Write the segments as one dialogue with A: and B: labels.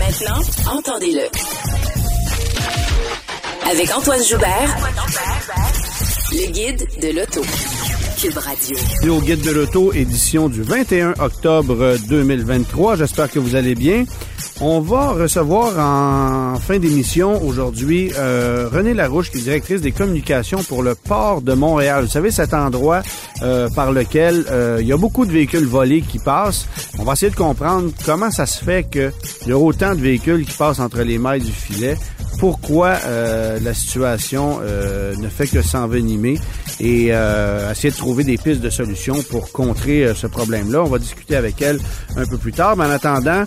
A: Maintenant, entendez-le. Avec Antoine Joubert, le guide de l'auto.
B: Au Guide de l'Auto, édition du 21 octobre 2023. J'espère que vous allez bien. On va recevoir en fin d'émission aujourd'hui euh, René Larouche, qui est directrice des communications pour le port de Montréal. Vous savez, cet endroit euh, par lequel euh, il y a beaucoup de véhicules volés qui passent. On va essayer de comprendre comment ça se fait qu'il y a autant de véhicules qui passent entre les mailles du filet pourquoi euh, la situation euh, ne fait que s'envenimer? Et euh, essayer de trouver des pistes de solutions pour contrer ce problème-là. On va discuter avec elle un peu plus tard. Mais en attendant,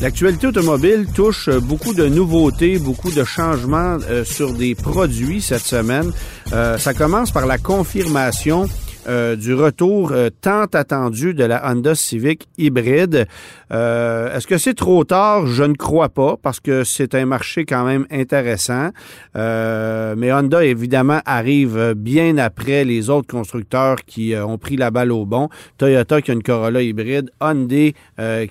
B: l'actualité automobile touche beaucoup de nouveautés, beaucoup de changements sur des produits cette semaine. ça commence par la confirmation euh, du retour euh, tant attendu de la Honda Civic hybride. Euh, est-ce que c'est trop tard? Je ne crois pas parce que c'est un marché quand même intéressant. mais Honda, évidemment, arrive bien après les autres constructeurs qui ont pris la balle au bon. Toyota qui a une Corolla hybride, Hyundai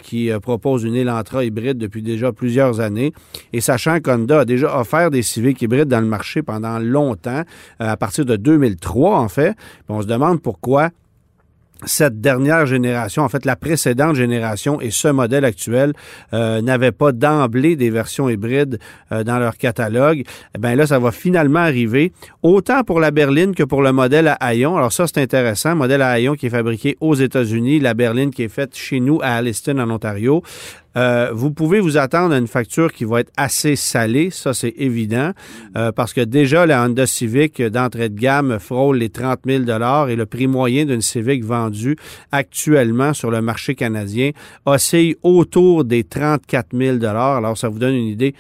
B: qui propose une Elantra hybride depuis déjà plusieurs années. Et sachant qu'Honda a déjà offert des Civic hybrides dans le marché pendant longtemps, à partir de 2003 en fait, on se demande pourquoi cette dernière génération, en fait la précédente génération et ce modèle actuel euh, n'avaient pas d'emblée des versions hybrides euh, dans leur catalogue. Eh bien là, ça va finalement arriver, autant pour la berline que pour le modèle à haillons. Alors ça, c'est intéressant. Modèle à haillons qui est fabriqué aux États-Unis, la berline qui est faite chez nous à Alliston, en Ontario. Euh, vous pouvez vous attendre à une facture qui va être assez salée, ça c'est évident, euh, parce que déjà la Honda Civic d'entrée de gamme frôle les 30 000 et le prix moyen d'une Civic vendue actuellement sur le marché canadien oscille autour des 34 000 Alors ça vous donne une idée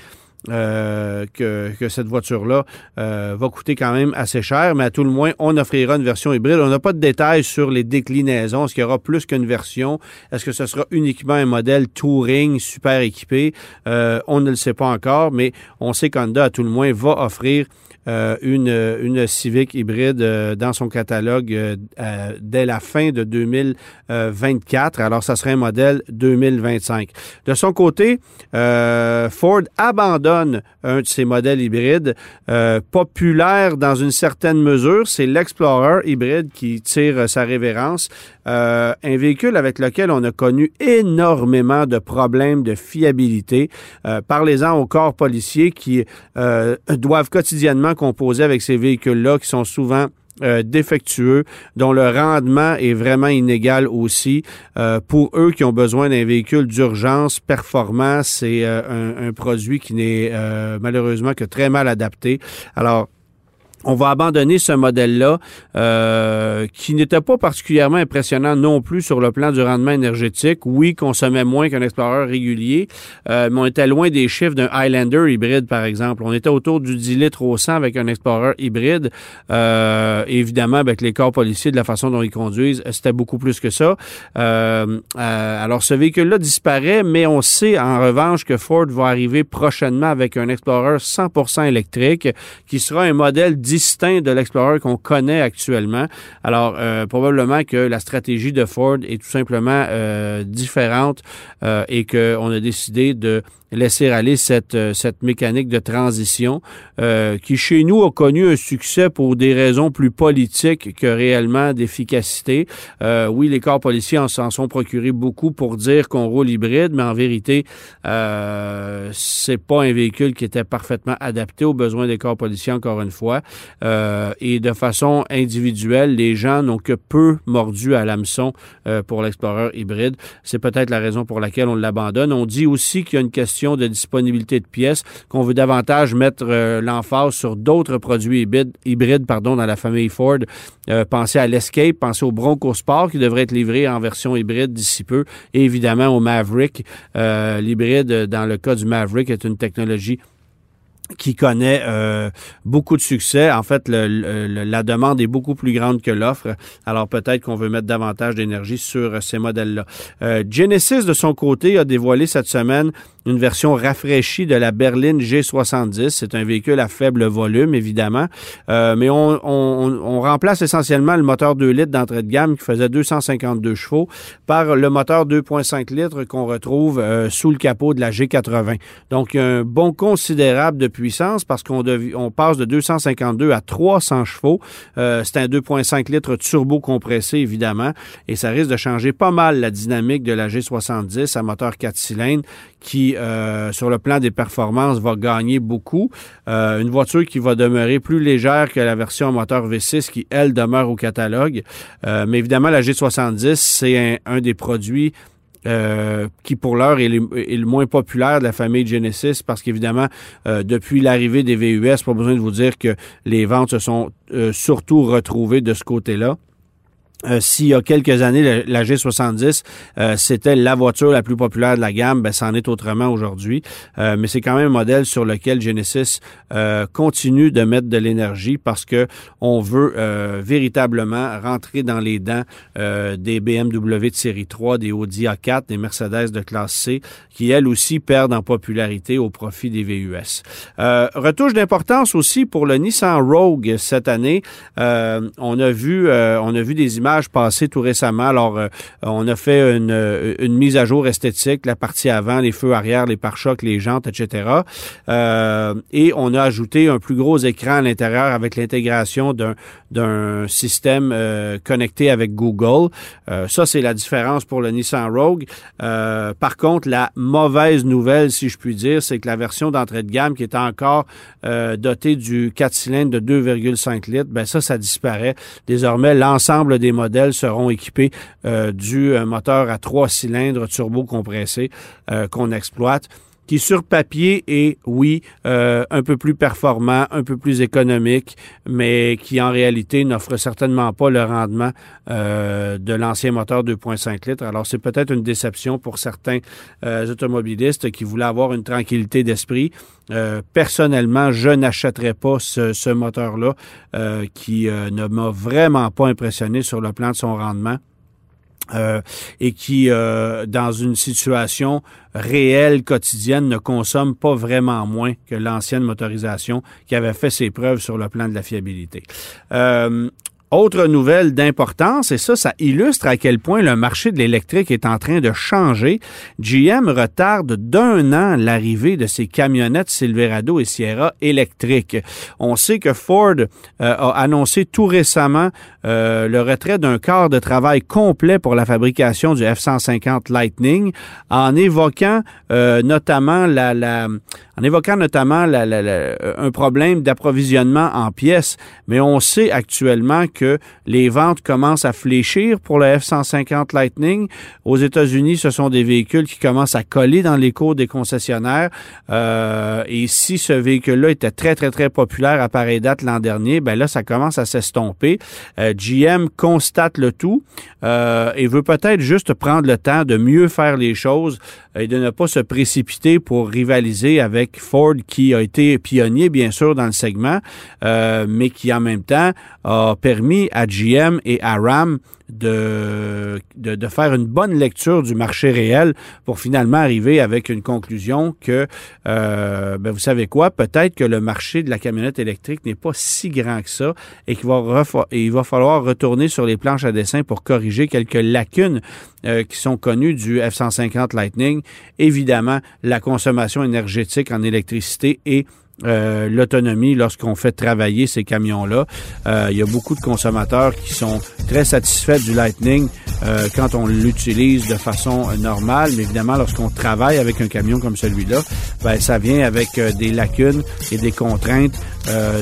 B: euh, que, cette voiture-là euh, va coûter quand même assez cher, mais à tout le moins, on offrira une version hybride. On n'a pas de détails sur les déclinaisons. Est-ce qu'il y aura plus qu'une version? Est-ce que ce sera uniquement un modèle Touring super équipé? Euh, on ne le sait pas encore, mais on sait qu'Honda, à tout le moins, va offrir une, une Civic hybride dans son catalogue dès la fin de 2024. Alors, ça serait un modèle 2025. De son côté, Ford abandonne un de ses modèles hybrides populaire dans une certaine mesure. C'est l'Explorer hybride qui tire sa révérence. un véhicule avec lequel on a connu énormément de problèmes de fiabilité. Parlez-en aux corps policiers qui doivent quotidiennement composés avec ces véhicules-là qui sont souvent euh, défectueux, dont le rendement est vraiment inégal aussi. Euh, pour eux qui ont besoin d'un véhicule d'urgence performant, c'est euh, un, un, produit qui n'est malheureusement que très mal adapté. Alors, on va abandonner ce modèle-là euh, qui n'était pas particulièrement impressionnant non plus sur le plan du rendement énergétique. Oui, consommait moins qu'un Explorer régulier, euh, mais on était loin des chiffres d'un Highlander hybride, par exemple. On était autour du 10 litres au 100 avec un Explorer hybride. Euh, évidemment, avec les corps policiers, de la façon dont ils conduisent, c'était beaucoup plus que ça. alors, ce véhicule-là disparaît, mais on sait en revanche que Ford va arriver prochainement avec un Explorer 100% électrique qui sera un modèle distinct de l'Explorer qu'on connaît actuellement. Alors, euh, probablement que la stratégie de Ford est tout simplement euh, différente euh, et qu'on a décidé de laisser aller cette, euh, cette mécanique de transition euh, qui, chez nous, a connu un succès pour des raisons plus politiques que réellement d'efficacité. Euh, oui, les corps policiers en s'en sont procurés beaucoup pour dire qu'on roule hybride, mais en vérité, euh, c'est pas un véhicule qui était parfaitement adapté aux besoins des corps policiers, encore une fois. Et de façon individuelle, les gens n'ont que peu mordu à l'hameçon pour l'Explorer hybride. C'est peut-être la raison pour laquelle on l'abandonne. On dit aussi qu'il y a une question de disponibilité de pièces, qu'on veut davantage mettre l'emphase sur d'autres produits hybrides, hybrides pardon, dans la famille Ford. pensez à l'Escape, pensez au Bronco Sport qui devrait être livré en version hybride d'ici peu et évidemment au Maverick. L'hybride, dans le cas du Maverick, est une technologie qui connaît euh, beaucoup de succès. En fait, la demande est beaucoup plus grande que l'offre. Alors peut-être qu'on veut mettre davantage d'énergie sur ces modèles-là. Euh, Genesis, de son côté, a dévoilé cette semaine une version rafraîchie de la berline G70. C'est un véhicule à faible volume, évidemment, euh, mais on, remplace essentiellement le moteur 2 litres d'entrée de gamme qui faisait 252 chevaux par le moteur 2.5 litres qu'on retrouve sous le capot de la G80. Donc, un bon considérable de puissance parce qu'on on passe de 252 à 300 chevaux. Euh, c'est un 2,5 litres turbo compressé, évidemment, et ça risque de changer pas mal la dynamique de la G70 à moteur 4 cylindres qui, euh, sur le plan des performances, va gagner beaucoup. Euh, une voiture qui va demeurer plus légère que la version moteur V6 qui, elle, demeure au catalogue. mais évidemment, la G70, c'est un des produits euh, qui pour l'heure est, le moins populaire de la famille Genesis parce qu'évidemment, euh, depuis l'arrivée des VUS, pas besoin de vous dire que les ventes se sont euh, surtout retrouvées de ce côté-là. Euh, s'il y a quelques années, la, G70, euh, c'était la voiture la plus populaire de la gamme, ben, c'en est autrement aujourd'hui. Euh, mais c'est quand même un modèle sur lequel Genesis continue de mettre de l'énergie parce que on veut véritablement rentrer dans les dents des BMW de série 3, des Audi A4, des Mercedes de classe C, qui elles aussi perdent en popularité au profit des VUS. retouche d'importance aussi pour le Nissan Rogue cette année. on a vu, on a vu des images passé tout récemment. Alors, euh, on a fait une, euh, une, mise à jour esthétique, la partie avant, les feux arrière, les pare-chocs, les jantes, etc. Euh, et on a ajouté un plus gros écran à l'intérieur avec l'intégration d'un d'un système connecté avec Google. ça, c'est la différence pour le Nissan Rogue. par contre, la mauvaise nouvelle, si je puis dire, c'est que la version d'entrée de gamme qui est encore dotée du 4 cylindres de 2,5 litres, ben ça, ça disparaît. Désormais, l'ensemble des modèles seront équipés euh, du euh, moteur à trois cylindres turbo compressé euh, qu'on exploite qui sur papier est, oui, un peu plus performant, un peu plus économique, mais qui en réalité n'offre certainement pas le rendement de l'ancien moteur 2.5 litres. Alors c'est peut-être une déception pour certains automobilistes qui voulaient avoir une tranquillité d'esprit. personnellement, je n'achèterais pas ce, ce moteur-là qui ne m'a vraiment pas impressionné sur le plan de son rendement. Euh, et qui, euh, dans une situation réelle, quotidienne, ne consomme pas vraiment moins que l'ancienne motorisation qui avait fait ses preuves sur le plan de la fiabilité. Euh, autre nouvelle d'importance, et ça, ça illustre à quel point le marché de l'électrique est en train de changer. GM retarde d'un an l'arrivée de ses camionnettes Silverado et Sierra électriques. On sait que Ford euh, a annoncé tout récemment euh, le retrait d'un quart de travail complet pour la fabrication du F-150 Lightning en évoquant euh, notamment la, la, en évoquant notamment un problème d'approvisionnement en pièces. Mais on sait actuellement que les ventes commencent à fléchir pour le F-150 Lightning. Aux États-Unis, ce sont des véhicules qui commencent à coller dans les cours des concessionnaires. Euh, et si ce véhicule-là était très, très, très populaire à pareille date l'an dernier, ben là, ça commence à s'estomper. Euh, GM constate le tout euh, et veut peut-être juste prendre le temps de mieux faire les choses et de ne pas se précipiter pour rivaliser avec Ford qui a été pionnier, bien sûr, dans le segment, mais qui en même temps a permis à GM et à RAM de, faire une bonne lecture du marché réel pour finalement arriver avec une conclusion que, euh, ben vous savez quoi, peut-être que le marché de la camionnette électrique n'est pas si grand que ça et qu'il va, il va falloir retourner sur les planches à dessin pour corriger quelques lacunes euh, qui sont connues du F-150 Lightning. Évidemment, la consommation énergétique en électricité est euh, l'autonomie lorsqu'on fait travailler ces camions-là. Euh, il y a beaucoup de consommateurs qui sont très satisfaits du Lightning euh, quand on l'utilise de façon normale, mais évidemment lorsqu'on travaille avec un camion comme celui-là, ben, ça vient avec des lacunes et des contraintes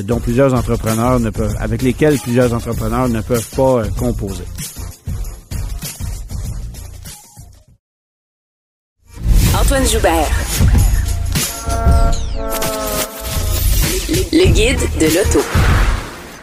B: dont plusieurs entrepreneurs ne peuvent, avec lesquelles plusieurs entrepreneurs ne peuvent pas composer.
A: Antoine Joubert. Le guide de l'auto.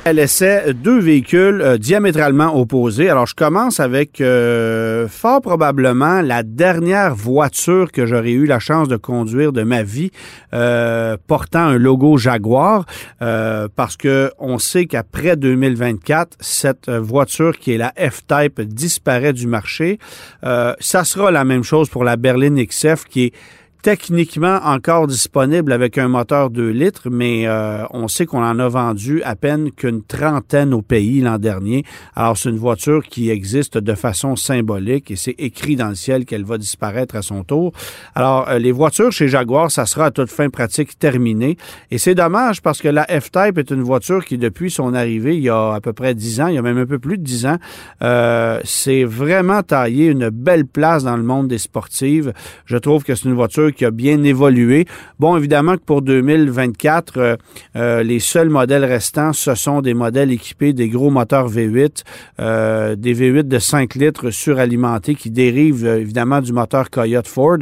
B: Elle essaie deux véhicules euh, diamétralement opposés. Alors, je commence avec euh, fort probablement la dernière voiture que j'aurais eu la chance de conduire de ma vie, euh, portant un logo Jaguar, parce que on sait qu'après 2024, cette voiture qui est la F-Type disparaît du marché. ça sera la même chose pour la berline XF qui est techniquement encore disponible avec un moteur 2 litres, mais euh, on sait qu'on en a vendu à peine qu'une trentaine au pays l'an dernier. Alors c'est une voiture qui existe de façon symbolique et c'est écrit dans le ciel qu'elle va disparaître à son tour. Alors euh, les voitures chez Jaguar, ça sera à toute fin pratique terminé et c'est dommage parce que la F-Type est une voiture qui depuis son arrivée il y a à peu près 10 ans, il y a même un peu plus de 10 ans, euh, c'est vraiment taillé une belle place dans le monde des sportives. Je trouve que c'est une voiture qui a bien évolué. Bon, évidemment que pour 2024, euh, euh, les seuls modèles restants, ce sont des modèles équipés des gros moteurs V8, euh, des V8 de 5 litres suralimentés qui dérivent évidemment du moteur Coyote Ford.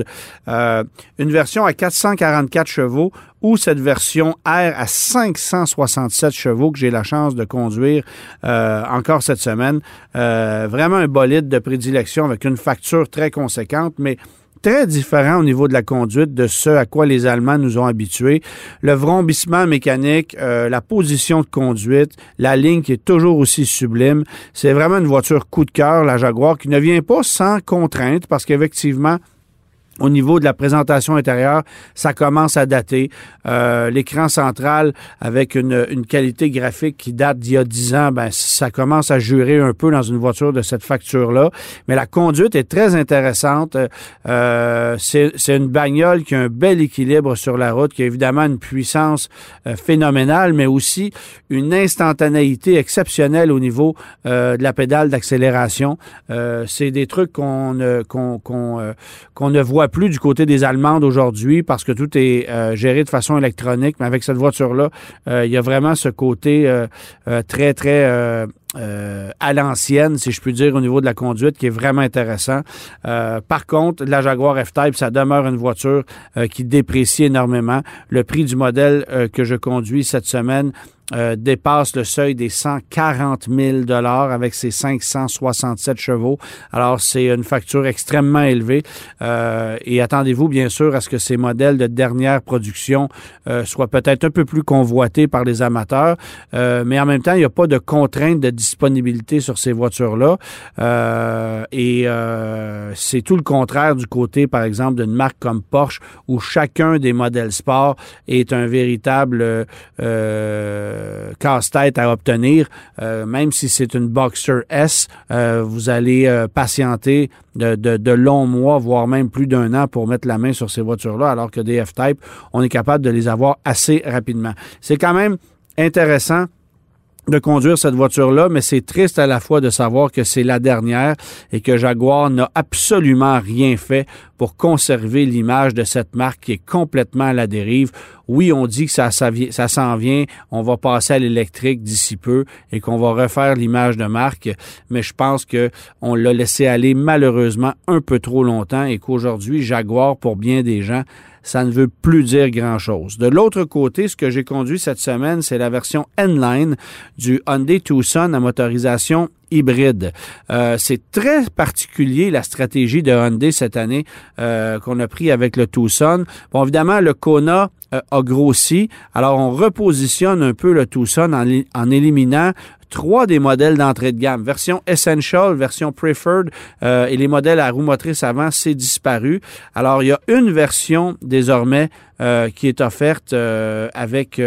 B: une version à 444 chevaux ou cette version R à 567 chevaux que j'ai la chance de conduire encore cette semaine. vraiment un bolide de prédilection avec une facture très conséquente, mais très différent au niveau de la conduite de ce à quoi les Allemands nous ont habitués. Le vrombissement mécanique, euh, la position de conduite, la ligne qui est toujours aussi sublime. C'est vraiment une voiture coup de cœur, la Jaguar, qui ne vient pas sans contrainte parce qu'effectivement, au niveau de la présentation intérieure, ça commence à dater. Euh, l'écran central avec une, une, qualité graphique qui date d'il y a 10 ans, ben, ça commence à jurer un peu dans une voiture de cette facture-là. Mais la conduite est très intéressante. Euh, c'est une bagnole qui a un bel équilibre sur la route, qui a évidemment une puissance euh, phénoménale, mais aussi une instantanéité exceptionnelle au niveau euh, de la pédale d'accélération. Euh, c'est des trucs qu'on qu'on qu'on ne voit plus du côté des Allemandes aujourd'hui parce que tout est euh, géré de façon électronique. Mais avec cette voiture-là, euh, il y a vraiment ce côté euh, très, très à l'ancienne, si je puis dire, au niveau de la conduite, qui est vraiment intéressant. par contre, la Jaguar F-Type, ça demeure une voiture qui déprécie énormément. Le prix du modèle que je conduis cette semaine euh, dépasse le seuil des 140 000 dollars avec ses 567 chevaux. Alors, c'est une facture extrêmement élevée. Euh, et attendez-vous, bien sûr, à ce que ces modèles de dernière production euh, soient peut-être un peu plus convoités par les amateurs. mais en même temps, il n'y a pas de contrainte de disponibilité sur ces voitures-là. et c'est tout le contraire du côté, par exemple, d'une marque comme Porsche, où chacun des modèles sport est un véritable casse-tête à obtenir, euh, même si c'est une Boxer S, euh, vous allez patienter de, de, longs mois, voire même plus d'un an pour mettre la main sur ces voitures-là, alors que des F-Type, on est capable de les avoir assez rapidement. C'est quand même intéressant de conduire cette voiture-là, mais c'est triste à la fois de savoir que c'est la dernière et que Jaguar n'a absolument rien fait pour conserver l'image de cette marque qui est complètement à la dérive. Oui, on dit que ça, ça, s'en vient, on va passer à l'électrique d'ici peu et qu'on va refaire l'image de marque, mais je pense que on l'a laissé aller malheureusement un peu trop longtemps et qu'aujourd'hui, Jaguar, pour bien des gens, ça ne veut plus dire grand-chose. De l'autre côté, ce que j'ai conduit cette semaine, c'est la version N-Line du Hyundai Tucson à motorisation hybride. Euh, c'est très particulier la stratégie de Hyundai cette année euh, qu'on a pris avec le Tucson. Bon, évidemment, le Kona euh, a grossi. Alors, on repositionne un peu le Tucson en, en éliminant trois des modèles d'entrée de gamme. Version Essential, version Preferred et les modèles à roue motrice avant, c'est disparu. Alors, il y a une version désormais euh, qui est offerte euh, avec,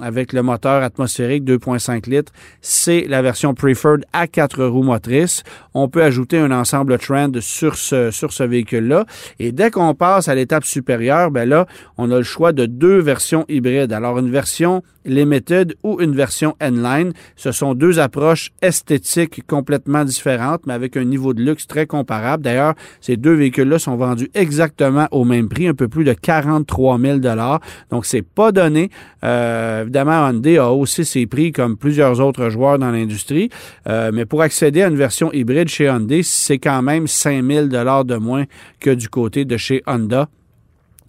B: avec le moteur atmosphérique 2.5 litres, c'est la version Preferred à quatre roues motrices. On peut ajouter un ensemble Trend sur ce, sur ce véhicule-là. Et dès qu'on passe à l'étape supérieure, ben là, on a le choix de deux versions hybrides. Alors, une version Limited ou une version N-Line. Ce sont deux approches esthétiques complètement différentes, mais avec un niveau de luxe très comparable. D'ailleurs, ces deux véhicules-là sont vendus exactement au même prix, un peu plus de 43 000 Donc, c'est pas donné. Euh, évidemment, Hyundai a aussi ses prix comme plusieurs autres joueurs dans l'industrie. Euh, mais pour accéder à une version hybride chez Hyundai, c'est quand même 5 000 de moins que du côté de chez Honda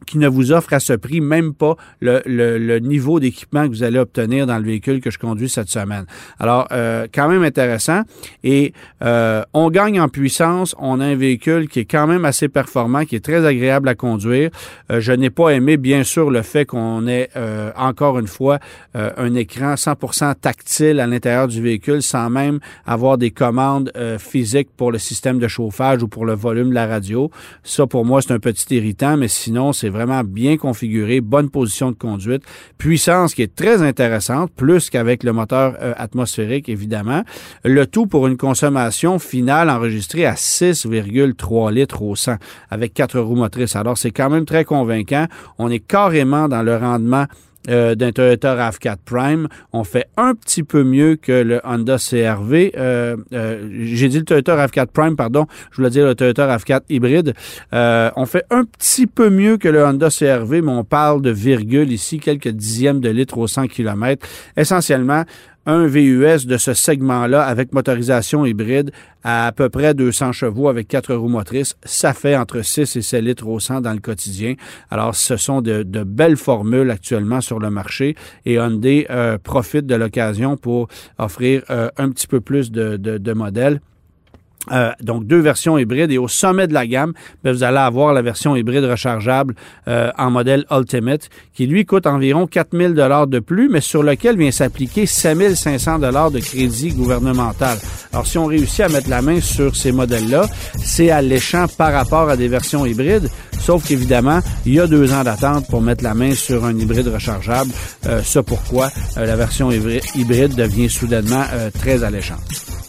B: qui ne vous offre à ce prix même pas le, le, niveau d'équipement que vous allez obtenir dans le véhicule que je conduis cette semaine. Alors, euh, quand même intéressant. Et euh, on gagne en puissance. On a un véhicule qui est quand même assez performant, qui est très agréable à conduire. Euh, je n'ai pas aimé, bien sûr, le fait qu'on ait encore une fois un écran 100% tactile à l'intérieur du véhicule sans même avoir des commandes physiques pour le système de chauffage ou pour le volume de la radio. Ça, pour moi, c'est un petit irritant, mais sinon, c'est vraiment bien configuré, bonne position de conduite, puissance qui est très intéressante, plus qu'avec le moteur euh, atmosphérique, évidemment. Le tout pour une consommation finale enregistrée à 6,3 litres au 100 avec quatre roues motrices. Alors, c'est quand même très convaincant. On est carrément dans le rendement euh, d'un Toyota RAV4 Prime. On fait un petit peu mieux que le Honda CRV. Euh, euh, j'ai dit le Toyota RAV4 Prime, pardon. Je voulais dire le Toyota RAV4 hybride. on fait un petit peu mieux que le Honda CRV, mais on parle de virgule ici, quelques dixièmes de litre au 100 km. Essentiellement, un VUS de ce segment-là avec motorisation hybride à à peu près 200 chevaux avec quatre roues motrices, ça fait entre 6 et 7 litres au 100 dans le quotidien. Alors, ce sont de, belles formules actuellement sur le marché et Hyundai euh, profite de l'occasion pour offrir euh, un petit peu plus de, de modèles. Euh, donc deux versions hybrides et au sommet de la gamme, ben, vous allez avoir la version hybride rechargeable euh, en modèle Ultimate qui lui coûte environ 4000 dollars de plus mais sur lequel vient s'appliquer 5500 dollars de crédit gouvernemental. Alors si on réussit à mettre la main sur ces modèles-là, c'est alléchant par rapport à des versions hybrides, sauf qu'évidemment, il y a deux ans d'attente pour mettre la main sur un hybride rechargeable. Euh, pourquoi la version hybride devient soudainement très alléchante.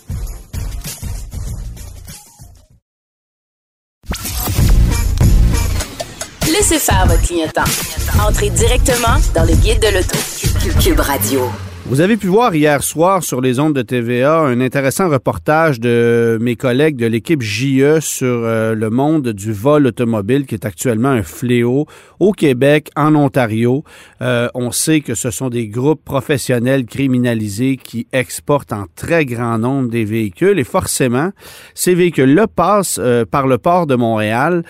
A: Laissez faire votre clignotant. Entrez directement dans le guide de l'auto. Cube Radio.
B: Vous avez pu voir hier soir sur les ondes de TVA un intéressant reportage de mes collègues de l'équipe JE sur euh, le monde du vol automobile qui est actuellement un fléau au Québec, en Ontario. Euh, on sait que ce sont des groupes professionnels criminalisés qui exportent en très grand nombre des véhicules et forcément, ces véhicules-là passent euh, par le port de Montréal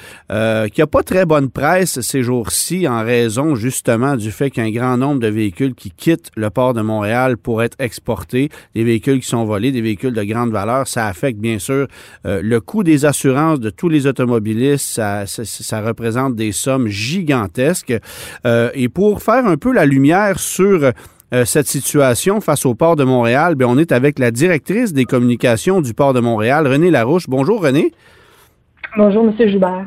B: qui a pas très bonne presse ces jours-ci en raison justement du fait qu'il y a un grand nombre de véhicules qui quittent le port de Montréal pour être exportés, des véhicules qui sont volés, des véhicules de grande valeur. Ça affecte bien sûr euh, le coût des assurances de tous les automobilistes. Ça, représente des sommes gigantesques. Euh, et pour faire un peu la lumière sur euh, cette situation face au port de Montréal, bien, on est avec la directrice des communications du port de Montréal, René Larouche. Bonjour René.
C: Bonjour Monsieur Joubert.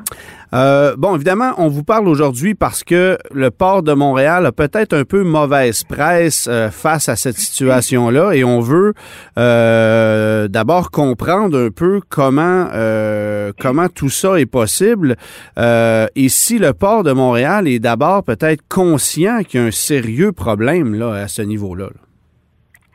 B: Euh, bon, évidemment, on vous parle aujourd'hui parce que le port de Montréal a peut-être un peu mauvaise presse euh, face à cette situation-là et on veut euh, d'abord comprendre un peu comment comment tout ça est possible et si le port de Montréal est d'abord peut-être conscient qu'il y a un sérieux problème là à ce niveau-là. là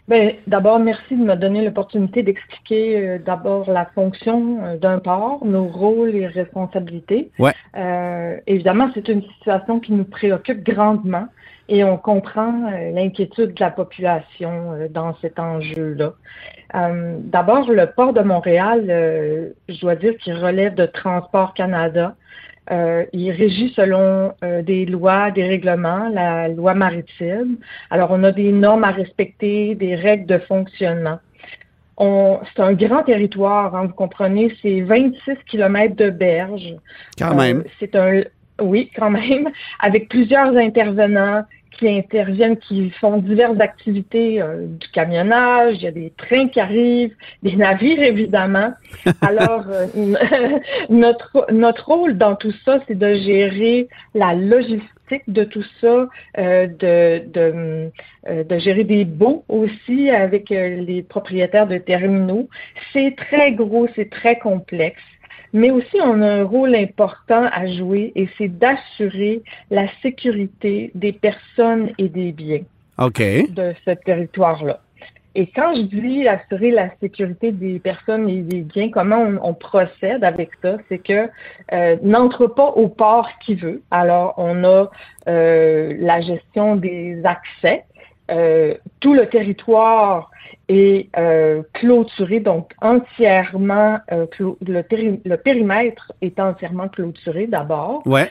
C: ben, d'abord, merci de me donner l'opportunité d'expliquer euh, d'abord la fonction euh, d'un port, nos rôles et responsabilités.
B: Ouais.
C: Euh, évidemment, c'est une situation qui nous préoccupe grandement et on comprend l'inquiétude de la population dans cet enjeu-là. d'abord, le port de Montréal, je dois dire qu'il relève de Transport Canada. Euh, il régit selon euh, des lois, des règlements, la loi maritime. Alors, on a des normes à respecter, des règles de fonctionnement. C'est un grand territoire, hein, vous comprenez, c'est 26 kilomètres de berge.
B: Quand même.
C: Euh, c'est un, oui, quand même, avec plusieurs intervenants, qui interviennent, qui font diverses activités, euh, du camionnage, il y a des trains qui arrivent, des navires évidemment. Alors, euh, notre, notre rôle dans tout ça, c'est de gérer la logistique de tout ça, de, de, de, gérer des baux aussi avec les propriétaires de terminaux. C'est très gros, c'est très complexe. Mais aussi, on a un rôle important à jouer et c'est d'assurer la sécurité des personnes et des biens de ce territoire-là. Et quand je dis assurer la sécurité des personnes et des biens, comment on, procède avec ça, c'est que euh, n'entre pas au port qui veut. Alors, on a euh, la gestion des accès. Euh, tout le territoire est clôturé, donc entièrement, le, le, périmètre est entièrement clôturé d'abord.
B: Ouais.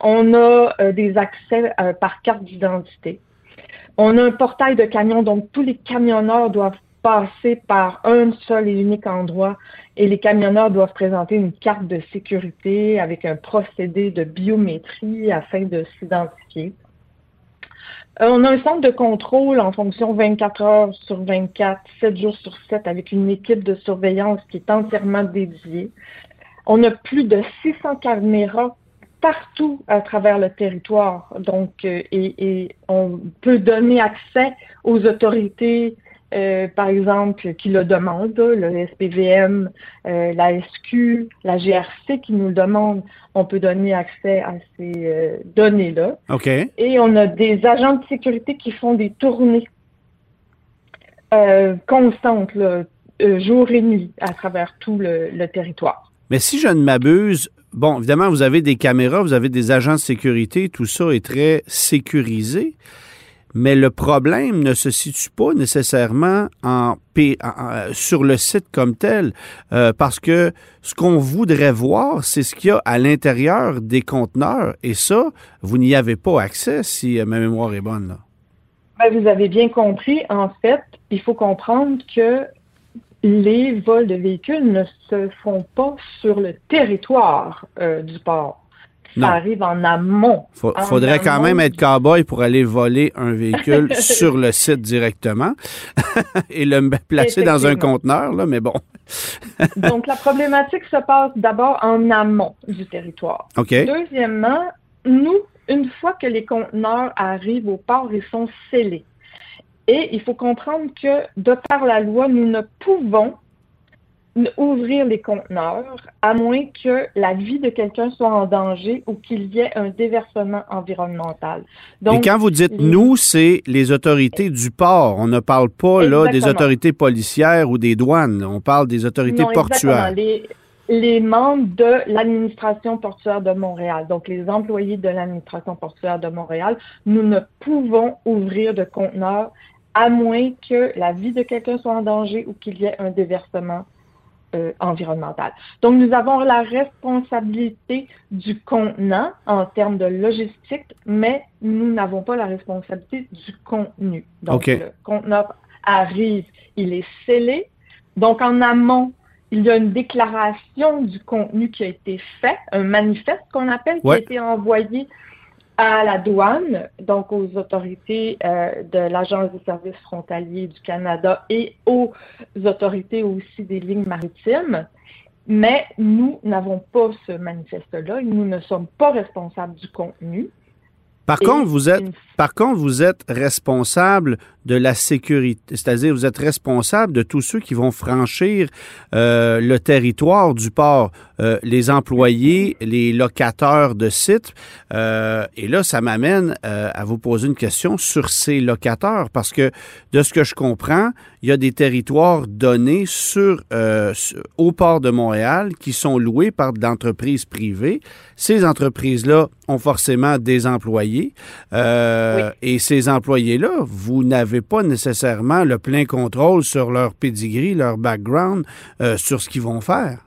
C: on a des accès par carte d'identité. On a un portail de camions, donc tous les camionneurs doivent passer par un seul et unique endroit et les camionneurs doivent présenter une carte de sécurité avec un procédé de biométrie afin de s'identifier. Euh, on a un centre de contrôle en fonction 24 heures sur 24, 7 jours sur 7 avec une équipe de surveillance qui est entièrement dédiée. On a plus de 600 caméras partout à travers le territoire. Donc, euh, et, on peut donner accès aux autorités, euh, par exemple, qui le demandent, le SPVM, euh, la SQ, la GRC qui nous le demandent. On peut donner accès à ces données-là.
B: OK.
C: Et on a des agents de sécurité qui font des tournées constantes, jour et nuit, à travers tout le territoire.
B: Mais si je ne m'abuse, bon, évidemment, vous avez des caméras, vous avez des agents de sécurité, tout ça est très sécurisé. Mais le problème ne se situe pas nécessairement en, sur le site comme tel, euh, parce que ce qu'on voudrait voir, c'est ce qu'il y a à l'intérieur des conteneurs, et ça, vous n'y avez pas accès si ma mémoire est bonne.
C: Ben, vous avez bien compris. En fait, il faut comprendre que les vols de véhicules ne se font pas sur le territoire euh, du port. Ça arrive en amont.
B: Il faudrait quand même être cow-boy pour aller voler un véhicule sur le site directement et le placer dans un conteneur, là, mais bon.
C: Donc, la problématique se passe d'abord en amont du territoire. Deuxièmement, nous, une fois que les conteneurs arrivent au port, ils sont scellés. Et il faut comprendre que, de par la loi, nous ne pouvons ouvrir les conteneurs à moins que la vie de quelqu'un soit en danger ou qu'il y ait un déversement environnemental.
B: Donc, Et quand vous dites nous, c'est les autorités du port. On ne parle pas là des autorités policières ou des douanes. On parle des autorités portuaires.
C: Les, les membres de l'administration portuaire de Montréal, donc les employés de l'administration portuaire de Montréal, nous ne pouvons ouvrir de conteneurs à moins que la vie de quelqu'un soit en danger ou qu'il y ait un déversement euh, environnemental. Donc, nous avons la responsabilité du contenant en termes de logistique, mais nous n'avons pas la responsabilité du contenu. Donc, le conteneur arrive, il est scellé. Donc, en amont, il y a une déclaration du contenu qui a été fait, un manifeste qu'on appelle, qui a été envoyé à la douane, donc aux autorités euh, de l'Agence des services frontaliers du Canada et aux autorités aussi des lignes maritimes. Mais nous n'avons pas ce manifeste-là. Nous ne sommes pas responsables du contenu.
B: Par contre, vous êtes, par contre, vous êtes responsable de la sécurité, c'est-à-dire vous êtes responsable de tous ceux qui vont franchir euh, le territoire du port, euh, les employés, les locataires de sites. Euh, et là, ça m'amène à vous poser une question sur ces locataires, parce que de ce que je comprends, il y a des territoires donnés sur, au port de Montréal qui sont loués par d'entreprises privées. Ces entreprises-là ont forcément des employés. Et ces employés-là, vous n'avez pas nécessairement le plein contrôle sur leur pedigree, leur background, euh, sur ce qu'ils vont faire.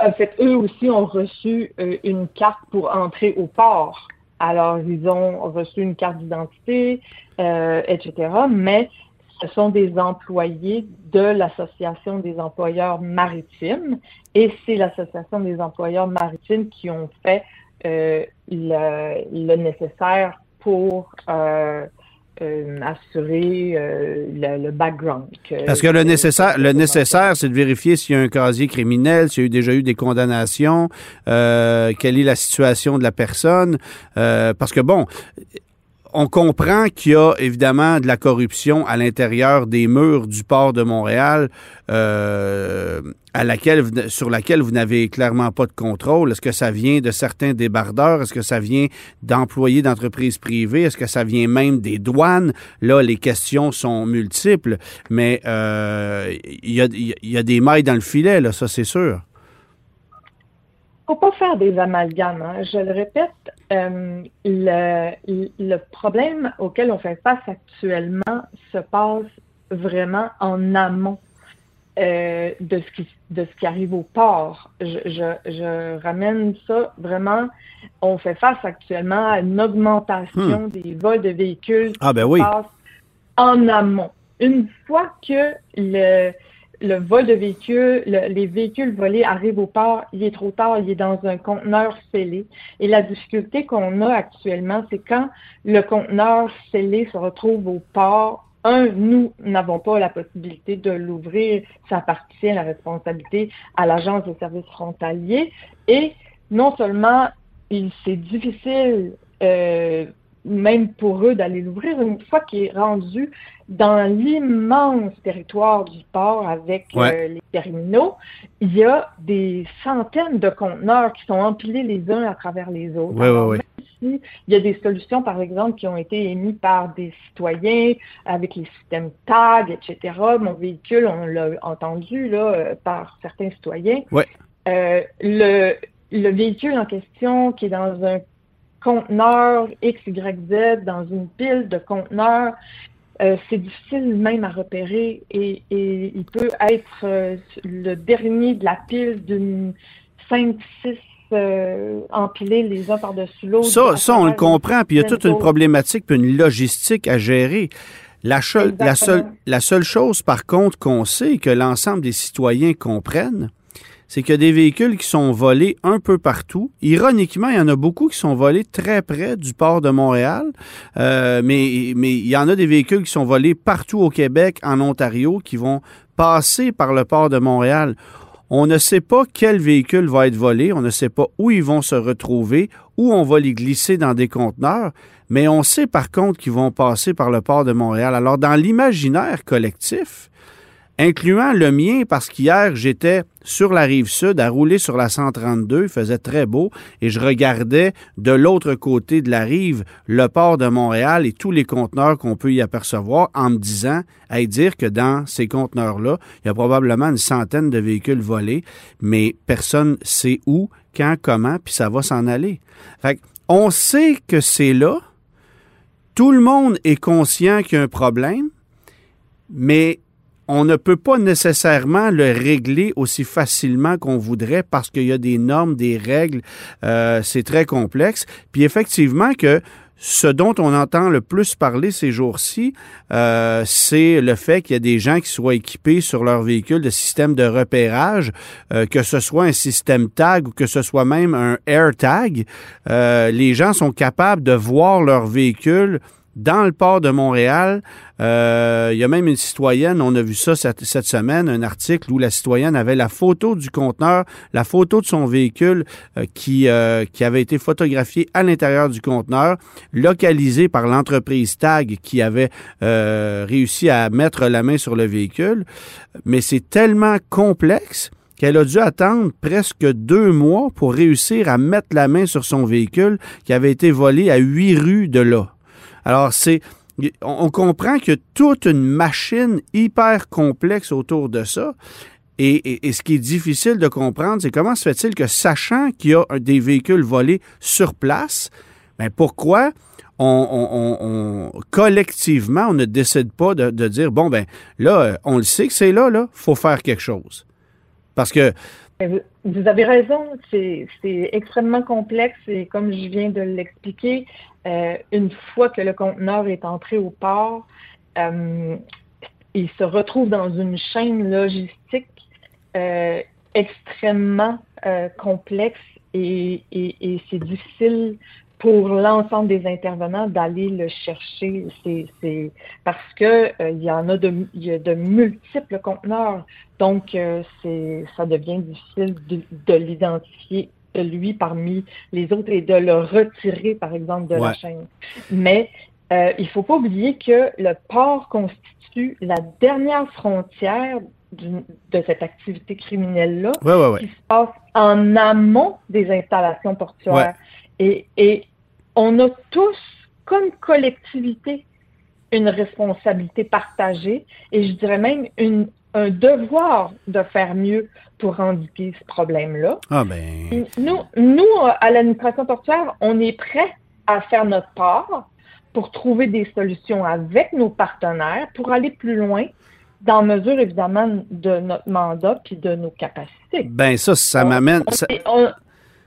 C: En fait, eux aussi ont reçu euh, une carte pour entrer au port. Alors, ils ont reçu une carte d'identité, euh, etc. Mais ce sont des employés de l'Association des employeurs maritimes et c'est l'Association des employeurs maritimes qui ont fait le, nécessaire pour euh, assurer euh, le, background.
B: Parce que le nécessaire, le nécessaire, c'est de vérifier s'il y a un casier criminel, s'il y a déjà eu des condamnations, euh, quelle est la situation de la personne? parce que bon, on comprend qu'il y a évidemment de la corruption à l'intérieur des murs du port de Montréal, euh, sur laquelle vous n'avez clairement pas de contrôle. Est-ce que ça vient de certains débardeurs? Est-ce que ça vient d'employés d'entreprises privées? Est-ce que ça vient même des douanes? Là, les questions sont multiples, mais euh, il y, a, y a des mailles dans le filet, là, ça c'est sûr
C: faut pas faire des amalgames. Hein. Je le répète, euh, le, le, problème auquel on fait face actuellement se passe vraiment en amont euh, de, ce qui, de ce qui arrive au port. Je, je, je, ramène ça vraiment. On fait face actuellement à une augmentation hmm. des vols de véhicules
B: ah, ben oui.
C: en amont. Une fois que le, le vol de véhicules, les véhicules volés arrivent au port, il est trop tard, il est dans un conteneur scellé. Et la difficulté qu'on a actuellement, c'est quand le conteneur scellé se retrouve au port, un, nous n'avons pas la possibilité de l'ouvrir, ça appartient à la responsabilité à l'Agence de services frontaliers. Et non seulement c'est difficile euh, même pour eux d'aller l'ouvrir, une fois qu'il est rendu dans l'immense territoire du port avec euh, les terminaux, il y a des centaines de conteneurs qui sont empilés les uns à travers les autres.
B: même
C: si il y a des solutions, par exemple, qui ont été émises par des citoyens avec les systèmes TAG, etc. Mon véhicule, on l'a entendu là, euh, par certains citoyens. Euh, le, le véhicule en question qui est dans un conteneur XYZ, dans une pile de conteneurs, euh, c'est difficile même à repérer et, il peut être euh, le dernier de la pile d'une 5, 6 euh, empilés les uns par-dessus l'autre.
B: Ça, ça, on le comprend, puis il y a toute une problématique puis une logistique à gérer. La, la, seule, la seule chose, par contre, qu'on sait que l'ensemble des citoyens comprennent, c'est qu'il y a des véhicules qui sont volés un peu partout. Ironiquement, il y en a beaucoup qui sont volés très près du port de Montréal, euh, mais, mais il y en a des véhicules qui sont volés partout au Québec, en Ontario, qui vont passer par le port de Montréal. On ne sait pas quel véhicule va être volé, on ne sait pas où ils vont se retrouver, où on va les glisser dans des conteneurs, mais on sait par contre qu'ils vont passer par le port de Montréal. Alors, dans l'imaginaire collectif, incluant le mien parce qu'hier, j'étais sur la rive sud à rouler sur la 132, il faisait très beau et je regardais de l'autre côté de la rive le port de Montréal et tous les conteneurs qu'on peut y apercevoir en me disant, à dire que dans ces conteneurs-là, il y a probablement une centaine de véhicules volés, mais personne sait où, quand, comment, puis ça va s'en aller. Fait on sait que c'est là, tout le monde est conscient qu'il y a un problème, mais on ne peut pas nécessairement le régler aussi facilement qu'on voudrait parce qu'il y a des normes, des règles, euh, c'est très complexe. Puis effectivement que ce dont on entend le plus parler ces jours-ci, euh, c'est le fait qu'il y a des gens qui soient équipés sur leur véhicule de système de repérage, euh, que ce soit un système tag ou que ce soit même un AirTag. Euh, les gens sont capables de voir leur véhicule dans le port de Montréal. Euh, il y a même une citoyenne, on a vu ça cette, semaine, un article où la citoyenne avait la photo du conteneur, la photo de son véhicule euh, qui, euh, qui avait été photographié à l'intérieur du conteneur, localisé par l'entreprise TAG qui avait réussi à mettre la main sur le véhicule. Mais c'est tellement complexe qu'elle a dû attendre presque deux mois pour réussir à mettre la main sur son véhicule qui avait été volé à huit rues de là. Alors, c'est on comprend a toute une machine hyper complexe autour de ça. Et, ce qui est difficile de comprendre, c'est comment se fait-il que, sachant qu'il y a des véhicules volés sur place, bien pourquoi on, collectivement, on ne décide pas de, dire, bon, ben là, on le sait que c'est là, là, faut faire quelque chose. Parce que...
C: Vous avez raison, c'est extrêmement complexe et comme je viens de l'expliquer, euh, une fois que le conteneur est entré au port, euh, il se retrouve dans une chaîne logistique euh, extrêmement complexe et, c'est difficile pour l'ensemble des intervenants d'aller le chercher. C'est parce que il y en a de, multiples conteneurs, donc ça devient difficile de l'identifier lui parmi les autres et de le retirer, par exemple, de la chaîne. Mais euh, il faut pas oublier que le port constitue la dernière frontière de cette activité criminelle-là
B: qui
C: se passe en amont des installations portuaires. Et, et on a tous, comme collectivité, une responsabilité partagée et je dirais même une, un devoir de faire mieux pour endiguer ce problème-là.
B: Ah ben...
C: Nous, nous, à l'administration portuaire, on est prêt à faire notre part pour trouver des solutions avec nos partenaires pour aller plus loin dans mesure, évidemment, de notre mandat puis de nos capacités.
B: Ben ça, ça m'amène...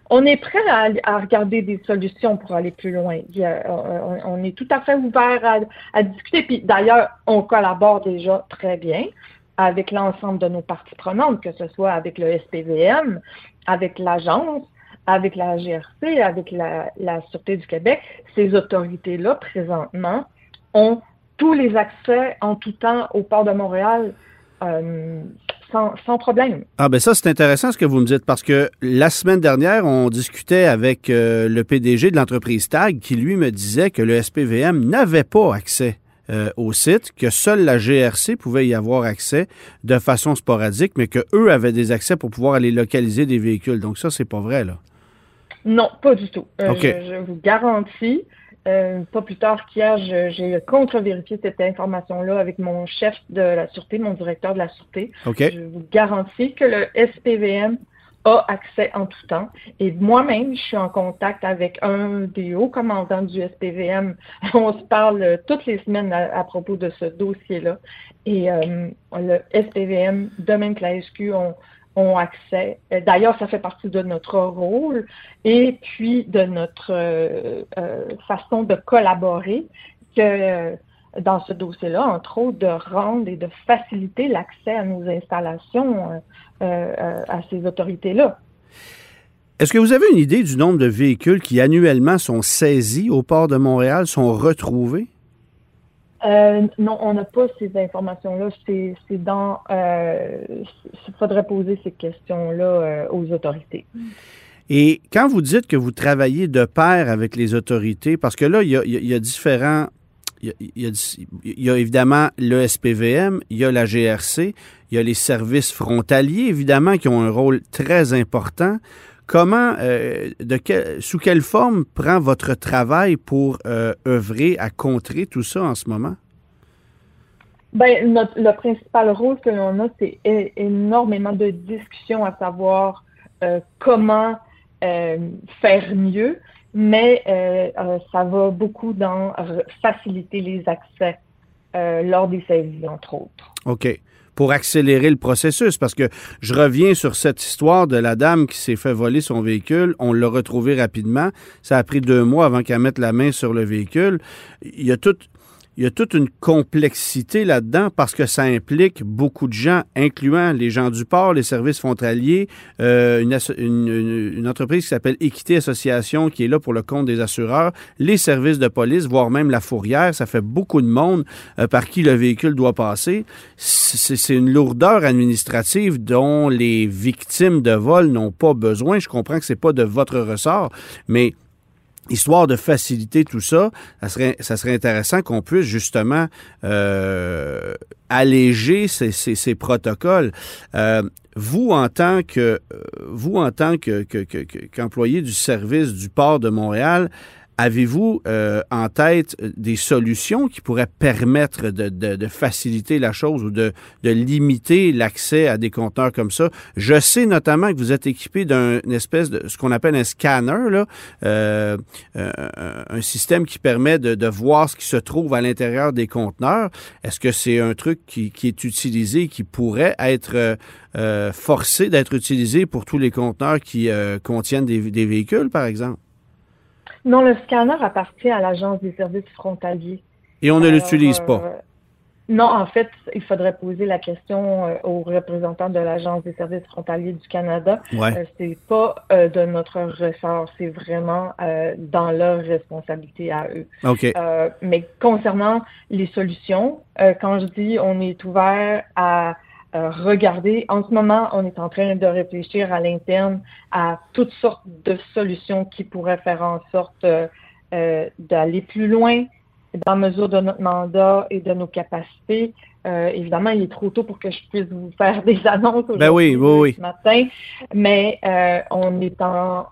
C: On est prêt à, regarder des solutions pour aller plus loin. on, est tout à fait ouvert à, discuter. Puis d'ailleurs, on collabore déjà très bien avec l'ensemble de nos parties prenantes, que ce soit avec le SPVM, avec l'agence, avec la GRC, avec la, Sûreté du Québec. Ces autorités-là, présentement, ont tous les accès en tout temps au port de Montréal euh, sans, problème.
B: Ah ben ça, c'est intéressant ce que vous me dites, parce que la semaine dernière, on discutait avec euh, le PDG de l'entreprise TAG qui, lui, me disait que le SPVM n'avait pas accès euh, au site, que seule la GRC pouvait y avoir accès de façon sporadique, mais qu'eux avaient des accès pour pouvoir aller localiser des véhicules. Donc ça, c'est pas vrai, là.
C: Non, pas du tout. je, vous garantis euh, pas plus tard qu'hier, j'ai contre-vérifié cette information-là avec mon chef de la Sûreté, mon directeur de la Sûreté. Je vous garantis que le SPVM accès en tout temps. Et moi-même, je suis en contact avec un des hauts commandants du SPVM. On se parle toutes les semaines à, propos de ce dossier-là. Et euh, le SPVM, de même que la SQ, ont ont accès. Euh, d'ailleurs, ça fait partie de notre rôle et puis de notre euh, euh, façon de collaborer que dans ce dossier-là, entre autres, de rendre et de faciliter l'accès à nos installations à ces autorités-là.
B: Est-ce que vous avez une idée du nombre de véhicules qui annuellement sont saisis au port de Montréal, sont retrouvés?
C: Euh, non, on n'a pas ces informations-là. C'est dans. Euh, il faudrait poser ces questions-là euh, aux autorités.
B: Et quand vous dites que vous travaillez de pair avec les autorités, parce que là, il y a, différents. Il y a, évidemment le SPVM, il y a la GRC, il y a les services frontaliers, évidemment, qui ont un rôle très important. Comment, de sous quelle forme prend votre travail pour œuvrer à contrer tout ça en ce moment?
C: Ben, notre, le principal rôle que l'on a, c'est énormément de discussions à savoir euh, comment euh, faire mieux, mais euh, ça va beaucoup dans faciliter les accès lors des saisies, entre autres.
B: OK pour accélérer le processus. Parce que je reviens sur cette histoire de la dame qui s'est fait voler son véhicule. On l'a retrouvé rapidement. Ça a pris deux mois avant qu'elle mette la main sur le véhicule. Il y a tout, il y a toute une complexité là-dedans parce que ça implique beaucoup de gens, incluant les gens du port, les services frontaliers, euh, une, entreprise qui s'appelle Équité Association qui est là pour le compte des assureurs, les services de police, voire même la fourrière. Ça fait beaucoup de monde euh, par qui le véhicule doit passer. C'est une lourdeur administrative dont les victimes de vol n'ont pas besoin. Je comprends que c'est pas de votre ressort, mais histoire de faciliter tout ça, ça serait, intéressant qu'on puisse justement euh, alléger ces, ces, protocoles. Euh, vous, en tant que vous, en tant que, qu'employé du service du port de Montréal, Avez-vous euh, en tête euh, des solutions qui pourraient permettre de, faciliter la chose ou de, limiter l'accès à des conteneurs comme ça? Je sais notamment que vous êtes équipé d'un espèce de ce qu'on appelle un scanner, là, euh, un système qui permet de, voir ce qui se trouve à l'intérieur des conteneurs. Est-ce que c'est un truc qui, est utilisé, qui pourrait être forcé d'être utilisé pour tous les conteneurs qui contiennent des véhicules, par exemple?
C: Non, le scanner appartient à l'Agence des services frontaliers.
B: Et on ne l'utilise pas?
C: Non, en fait, il faudrait poser la question euh, aux représentants de l'Agence des services frontaliers du Canada.
B: Ouais.
C: Euh, c'est pas euh, de notre ressort, c'est vraiment euh, dans leur responsabilité à eux.
B: OK.
C: Euh, mais concernant les solutions, euh, quand je dis on est ouvert à euh, regarder, en ce moment, on est en train de réfléchir à l'interne à toutes sortes de solutions qui pourraient faire en sorte euh, euh, d'aller plus loin dans la mesure de notre mandat et de nos capacités. Euh, évidemment, il est trop tôt pour que je puisse vous faire des annonces
B: Ben oui, oui, oui.
C: ce matin, mais euh, on est en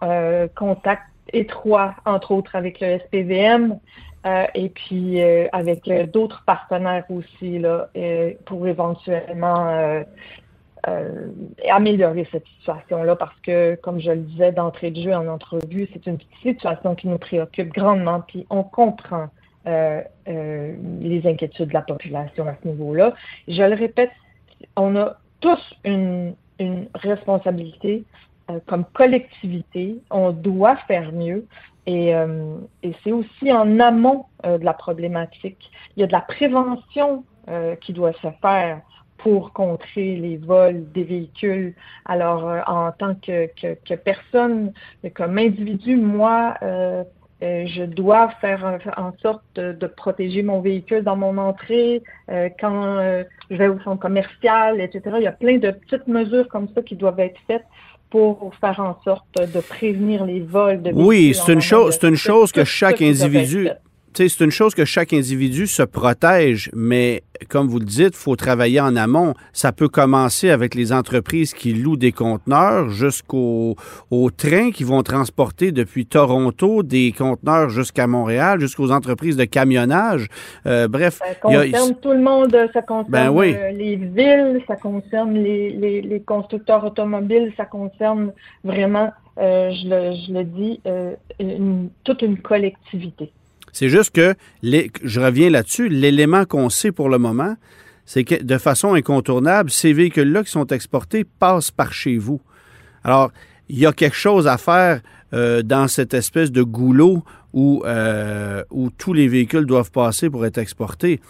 C: contact étroit, entre autres, avec le SPVM euh, et puis euh, avec euh, d'autres partenaires aussi là, pour éventuellement améliorer cette situation-là parce que, comme je le disais d'entrée de jeu en entrevue, c'est une situation qui nous préoccupe grandement, puis on comprend les inquiétudes de la population à ce niveau-là. Je le répète, on a tous une, une responsabilité comme collectivité. On doit faire mieux. Et, euh, et c'est aussi en amont euh, de la problématique. Il y a de la prévention euh, qui doit se faire pour contrer les vols des véhicules. Alors, euh, en tant que, que, que personne, comme individu, moi, euh, euh, je dois faire en- sorte de, de protéger mon véhicule dans mon entrée, euh, quand euh, je vais au centre commercial, etc. Il y a plein de petites mesures comme ça qui doivent être faites pour faire en sorte de prévenir les vols de
B: Oui,
C: véhicules
B: c'est
C: en
B: une chose, c'est une chose que chaque individu, c'est une chose que chaque individu se protège, mais comme vous le dites, il faut travailler en amont. Ça peut commencer avec les entreprises qui louent des conteneurs jusqu'aux aux trains qui vont transporter depuis Toronto des conteneurs jusqu'à Montréal, jusqu'aux entreprises de camionnage. Euh, bref,
C: Ça
B: a-
C: concerne tout le monde, ça concerne
B: Ben oui.
C: euh, les villes, ça concerne les, les, les constructeurs automobiles, ça concerne vraiment, euh, je, le, je le dis, euh, une- toute une collectivité.
B: C'est juste que, je reviens là-dessus, l'élément qu'on sait pour le moment, c'est que de façon incontournable, ces véhicules-là qui sont exportés passent par chez vous. Alors, il y a quelque chose à faire euh, dans cette espèce de goulot où, euh, où tous les véhicules doivent passer pour être exportés.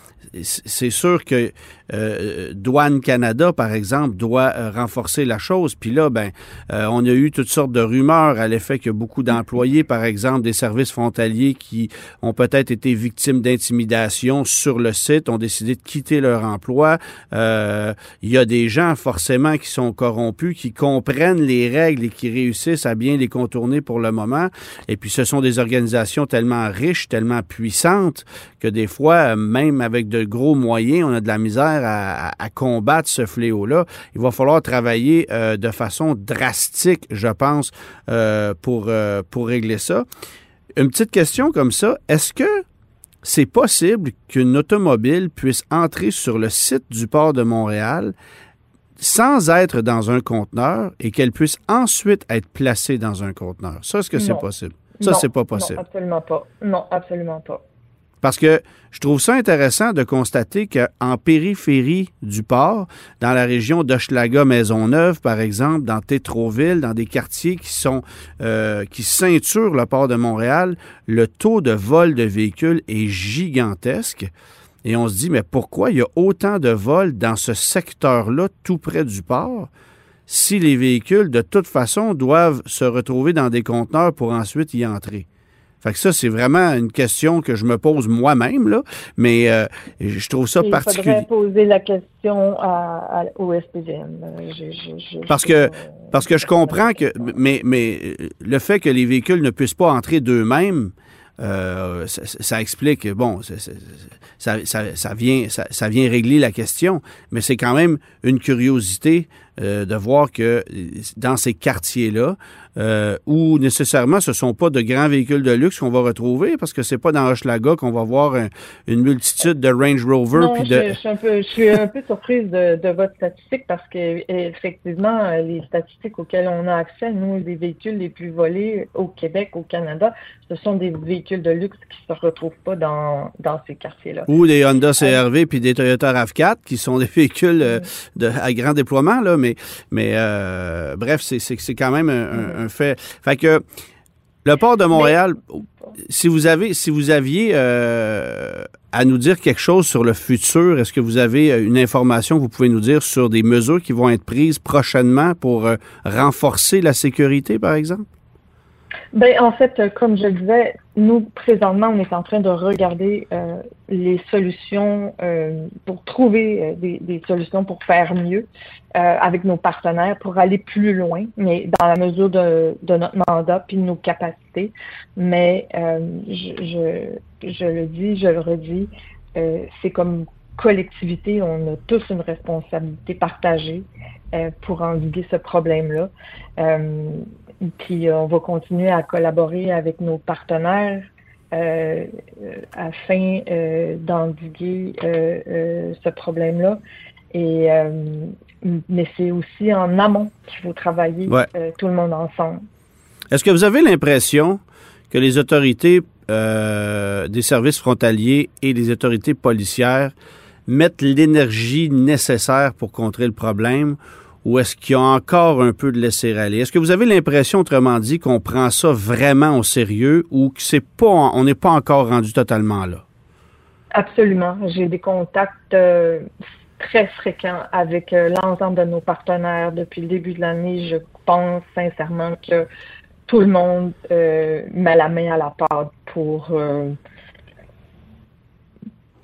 B: C'est sûr que euh, Douane Canada, par exemple, doit euh, renforcer la chose. Puis là, ben, euh, on a eu toutes sortes de rumeurs à l'effet que beaucoup d'employés, par exemple, des services frontaliers qui ont peut-être été victimes d'intimidation sur le site, ont décidé de quitter leur emploi. Il y a des gens, forcément, qui sont corrompus, qui comprennent les règles et qui réussissent à bien les contourner pour le moment. Et puis, ce sont des organisations tellement riches, tellement puissantes, que des fois, même avec de gros moyens, on a de la misère à, combattre ce fléau-là. Il va falloir travailler euh, de façon drastique, je pense, euh, pour, euh, pour régler ça. Une petite question comme ça, est-ce que c'est possible qu'une automobile puisse entrer sur le site du port de Montréal sans être dans un conteneur et qu'elle puisse ensuite être placée dans un conteneur? Ça, est-ce que c'est possible? Ça, c'est pas
C: Non,
B: possible.
C: absolument pas. Non, absolument pas.
B: Parce que je trouve ça intéressant de constater qu'en périphérie du port, dans la région d'Hochelaga-Maisonneuve, par exemple, dans Tétroville, dans des quartiers qui sont euh, qui ceinturent le port de Montréal, le taux de vol de véhicules est gigantesque. Et on se dit, mais pourquoi il y a autant de vols dans ce secteur-là, tout près du port, si les véhicules, de toute façon, doivent se retrouver dans des conteneurs pour ensuite y entrer? Fait que ça, c'est vraiment une question que je me pose moi-même, là, mais euh, je trouve ça
C: Il
B: particulier.
C: faudrait poser la question à, à- au SPVM. Euh, je- je- je-
B: Parce que- Parce que je comprends que, mais, mais euh, le fait que les véhicules ne puissent pas entrer d'eux-mêmes, euh, ça, ça explique, bon, ça, ça- ça vient, ça, vient régler la question, mais c'est quand même une curiosité de voir que euh, dans ces quartiers-là, euh, où nécessairement ce ne sont pas de grands véhicules de luxe qu'on va retrouver, parce que c'est pas dans Hochelaga qu'on va voir un- une multitude de Range Rover. Puis
C: je,
B: de...
C: je suis un peu, je suis un peu surprise de, de votre statistique parce que effectivement, euh, les statistiques auxquelles on a accès, nous, les véhicules les plus volés au Québec, au Canada, ce sont des véhicules de luxe qui ne se retrouvent pas dans, dans ces quartiers-là.
B: Ou des Honda CRV puis des Toyota RAV4 qui sont des véhicules euh, de, à grand déploiement, là, mais, mais euh, bref, c'est, c'est, c'est quand même un, un- un fait. Fait que le port de Montréal, si vous avez, si vous aviez euh, à nous dire quelque chose sur le futur? Est-ce que vous avez euh, une information que vous pouvez nous dire sur des mesures qui vont être prises prochainement pour euh, renforcer la sécurité, par exemple?
C: Ben, en fait, euh, comme je le disais, nous, présentement, on est en train de regarder euh, les solutions euh, pour trouver des, des, solutions pour faire mieux avec nos partenaires, pour aller plus loin, mais dans la mesure de, de notre mandat puis de nos capacités. Mais je, je, je, le dis, je le redis, c'est comme collectivité, on a tous une responsabilité partagée pour endiguer ce problème-là. Puis euh, on va continuer à collaborer avec nos partenaires euh, afin euh, d'endiguer ce problème-là. Et mais c'est aussi en amont qu'il faut travailler tout le monde ensemble.
B: Est-ce que vous avez l'impression que les autorités des services frontaliers et les autorités policières mettent l'énergie nécessaire pour contrer le problème ou est-ce qu'il y a encore un peu de laisser-aller? Est-ce que vous avez l'impression, autrement dit, qu'on prend ça vraiment au sérieux ou que c'est pas, on n'est pas encore rendu totalement là?
C: Absolument. J'ai des contacts euh, très fréquents avec euh, l'ensemble de nos partenaires depuis le début de l'année. Je pense sincèrement que tout le monde euh, met la main à la pâte pour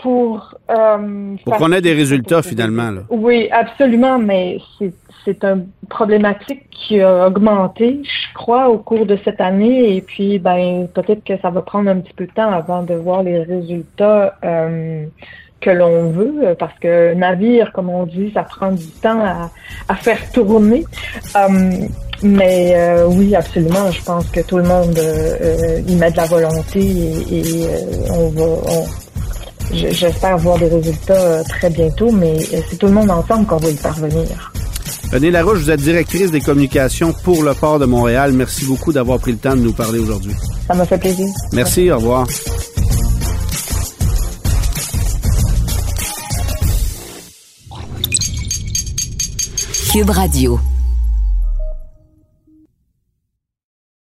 C: pour
B: pour qu'on ait des résultats finalement. Là.
C: Oui, absolument, mais c'est c'est une problématique qui a augmenté, je crois, au cours de cette année. Et puis, ben, peut-être que ça va prendre un petit peu de temps avant de voir les résultats euh, que l'on veut, parce que navire, comme on dit, ça prend du temps à, faire tourner. Euh, mais euh, oui, absolument. Je pense que tout le monde y met de la volonté et, on va. J'espère voir des résultats très bientôt, mais c'est tout le monde ensemble qu'on va y parvenir.
B: René Larouche, vous êtes directrice des communications pour le port de Montréal. Merci beaucoup d'avoir pris le temps de nous parler aujourd'hui.
C: Ça m'a fait plaisir.
B: Merci, au revoir.
A: Cube Radio.